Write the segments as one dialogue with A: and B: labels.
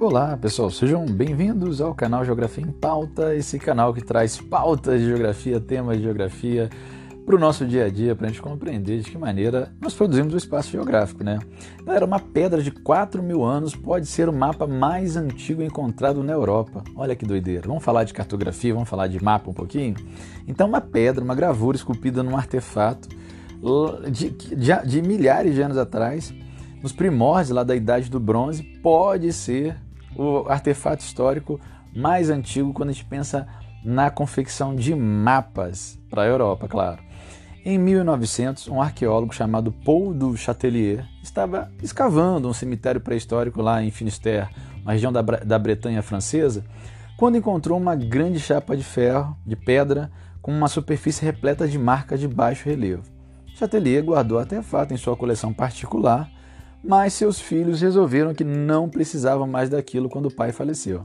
A: Olá pessoal, sejam bem-vindos ao canal Geografia em Pauta, esse canal que traz pautas de geografia, temas de geografia para o nosso dia a dia, para a gente compreender de que maneira nós produzimos o espaço geográfico, né? Galera, uma pedra de 4 mil anos pode ser o mapa mais antigo encontrado na Europa. Olha que doideira. Vamos falar de cartografia, vamos falar de mapa um pouquinho? Então, uma pedra, uma gravura esculpida num artefato de, de, de milhares de anos atrás, nos primórdios lá da Idade do Bronze, pode ser o artefato histórico mais antigo quando a gente pensa na confecção de mapas para a Europa, claro. Em 1900, um arqueólogo chamado Paul du Chatelier estava escavando um cemitério pré-histórico lá em Finisterre, uma região da, da Bretanha francesa, quando encontrou uma grande chapa de ferro, de pedra, com uma superfície repleta de marcas de baixo relevo. Chatelier guardou o artefato em sua coleção particular mas seus filhos resolveram que não precisavam mais daquilo quando o pai faleceu.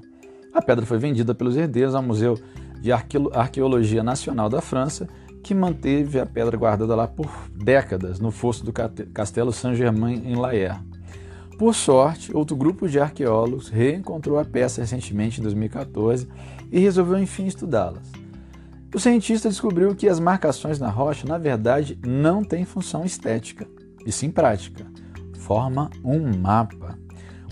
A: A pedra foi vendida pelos herdeiros ao Museu de Arqueologia Nacional da França, que manteve a pedra guardada lá por décadas no fosso do Castelo Saint-Germain-en-Laye. Por sorte, outro grupo de arqueólogos reencontrou a peça recentemente em 2014 e resolveu enfim estudá-las. O cientista descobriu que as marcações na rocha, na verdade, não têm função estética, e sim prática forma um mapa.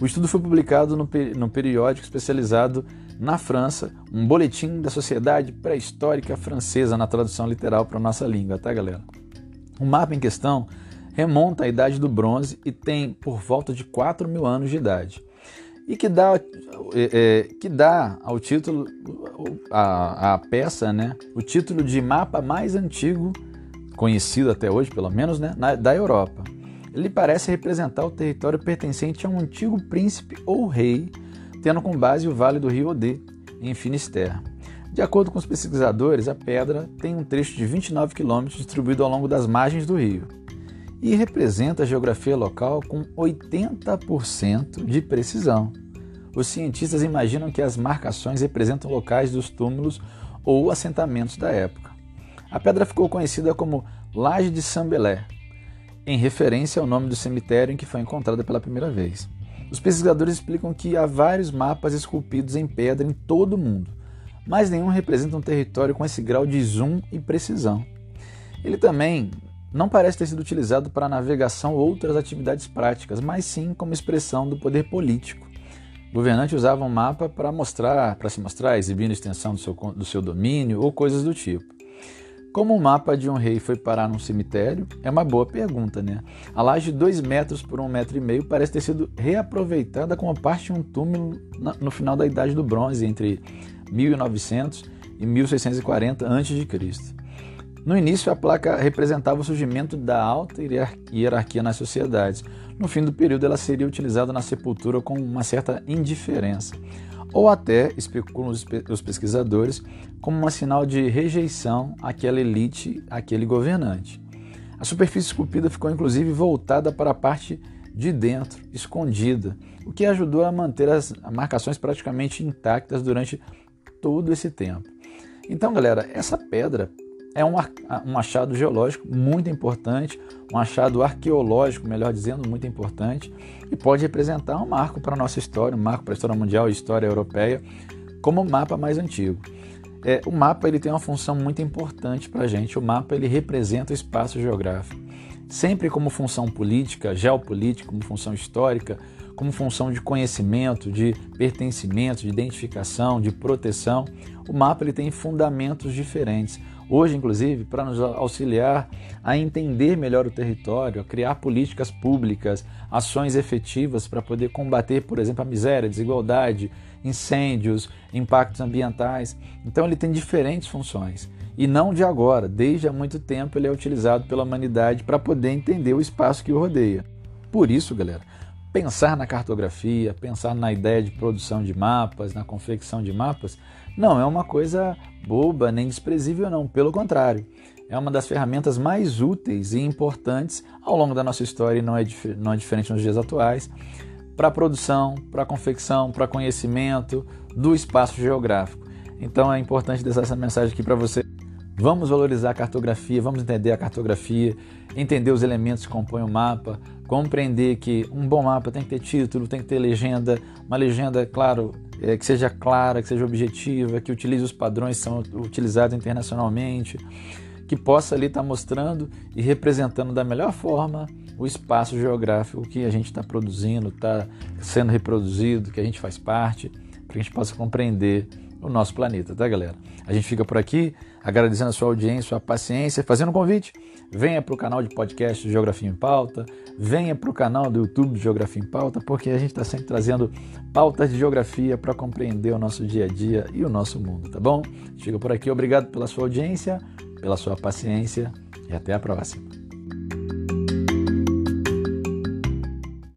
A: O estudo foi publicado no, no periódico especializado na França, um boletim da Sociedade Pré-Histórica Francesa na tradução literal para a nossa língua, tá, galera? O mapa em questão remonta à Idade do Bronze e tem por volta de 4 mil anos de idade. E que dá, é, é, que dá ao título, a peça, né, o título de mapa mais antigo, conhecido até hoje, pelo menos, né, na, da Europa. Ele parece representar o território pertencente a um antigo príncipe ou rei, tendo como base o Vale do Rio Odê, em Finisterre. De acordo com os pesquisadores, a pedra tem um trecho de 29 quilômetros distribuído ao longo das margens do rio e representa a geografia local com 80% de precisão. Os cientistas imaginam que as marcações representam locais dos túmulos ou assentamentos da época. A pedra ficou conhecida como Laje de Sambelé, em referência ao nome do cemitério em que foi encontrada pela primeira vez. Os pesquisadores explicam que há vários mapas esculpidos em pedra em todo o mundo, mas nenhum representa um território com esse grau de zoom e precisão. Ele também não parece ter sido utilizado para navegação ou outras atividades práticas, mas sim como expressão do poder político. O governante usava um mapa para mostrar, para se mostrar, exibindo extensão do seu, do seu domínio ou coisas do tipo. Como o mapa de um rei foi parar num cemitério? É uma boa pergunta, né? A laje de 2 metros por 1,5 um metro e meio parece ter sido reaproveitada como parte de um túmulo no final da Idade do Bronze, entre 1900 e 1640 a.C. No início, a placa representava o surgimento da alta hierarquia nas sociedades. No fim do período, ela seria utilizada na sepultura com uma certa indiferença ou até, especulam os pesquisadores, como um sinal de rejeição àquela elite, àquele governante. A superfície esculpida ficou inclusive voltada para a parte de dentro, escondida, o que ajudou a manter as marcações praticamente intactas durante todo esse tempo. Então, galera, essa pedra é um, um achado geológico muito importante, um achado arqueológico, melhor dizendo, muito importante, e pode representar um marco para a nossa história, um marco para a história mundial e história europeia, como o mapa mais antigo. É, o mapa ele tem uma função muito importante para a gente. O mapa ele representa o espaço geográfico, sempre como função política, geopolítica, como função histórica, como função de conhecimento, de pertencimento, de identificação, de proteção. O mapa ele tem fundamentos diferentes. Hoje, inclusive, para nos auxiliar a entender melhor o território, a criar políticas públicas, ações efetivas para poder combater, por exemplo, a miséria, a desigualdade, incêndios, impactos ambientais. Então, ele tem diferentes funções. E não de agora, desde há muito tempo ele é utilizado pela humanidade para poder entender o espaço que o rodeia. Por isso, galera, pensar na cartografia, pensar na ideia de produção de mapas, na confecção de mapas, não é uma coisa boba nem desprezível, não. Pelo contrário, é uma das ferramentas mais úteis e importantes ao longo da nossa história e não é, não é diferente nos dias atuais para produção, para confecção, para conhecimento do espaço geográfico. Então é importante deixar essa mensagem aqui para você. Vamos valorizar a cartografia, vamos entender a cartografia, entender os elementos que compõem o mapa, compreender que um bom mapa tem que ter título, tem que ter legenda, uma legenda, claro, é, que seja clara, que seja objetiva, que utilize os padrões que são utilizados internacionalmente, que possa ali estar mostrando e representando da melhor forma o espaço geográfico que a gente está produzindo, está sendo reproduzido, que a gente faz parte, para que a gente possa compreender o nosso planeta, tá, galera? A gente fica por aqui, agradecendo a sua audiência, sua paciência, fazendo um convite. Venha para o canal de podcast Geografia em Pauta, venha para o canal do YouTube Geografia em Pauta, porque a gente está sempre trazendo pautas de geografia para compreender o nosso dia a dia e o nosso mundo, tá bom? Fica por aqui, obrigado pela sua audiência, pela sua paciência e até a próxima.